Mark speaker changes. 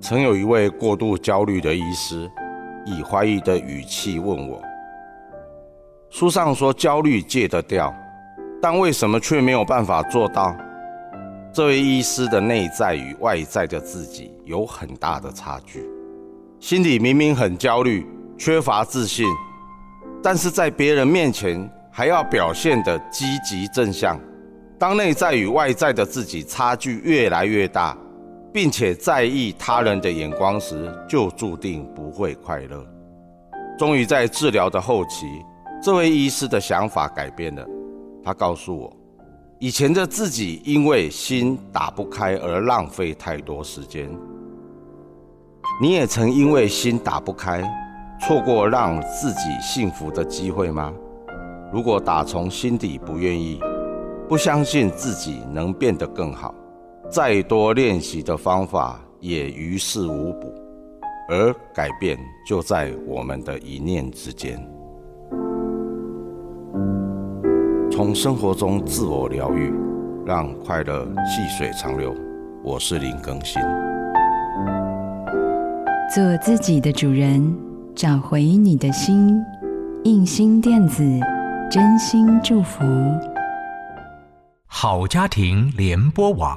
Speaker 1: 曾有一位过度焦虑的医师，以怀疑的语气问我：“书上说焦虑戒得掉，但为什么却没有办法做到？”这位医师的内在与外在的自己有很大的差距，心里明明很焦虑，缺乏自信，但是在别人面前还要表现得积极正向。当内在与外在的自己差距越来越大。并且在意他人的眼光时，就注定不会快乐。终于在治疗的后期，这位医师的想法改变了。他告诉我，以前的自己因为心打不开而浪费太多时间。你也曾因为心打不开，错过让自己幸福的机会吗？如果打从心底不愿意，不相信自己能变得更好。再多练习的方法也于事无补，而改变就在我们的一念之间。从生活中自我疗愈，让快乐细水长流。我是林更新。
Speaker 2: 做自己的主人，找回你的心。印心电子，真心祝福。
Speaker 3: 好家庭联播网。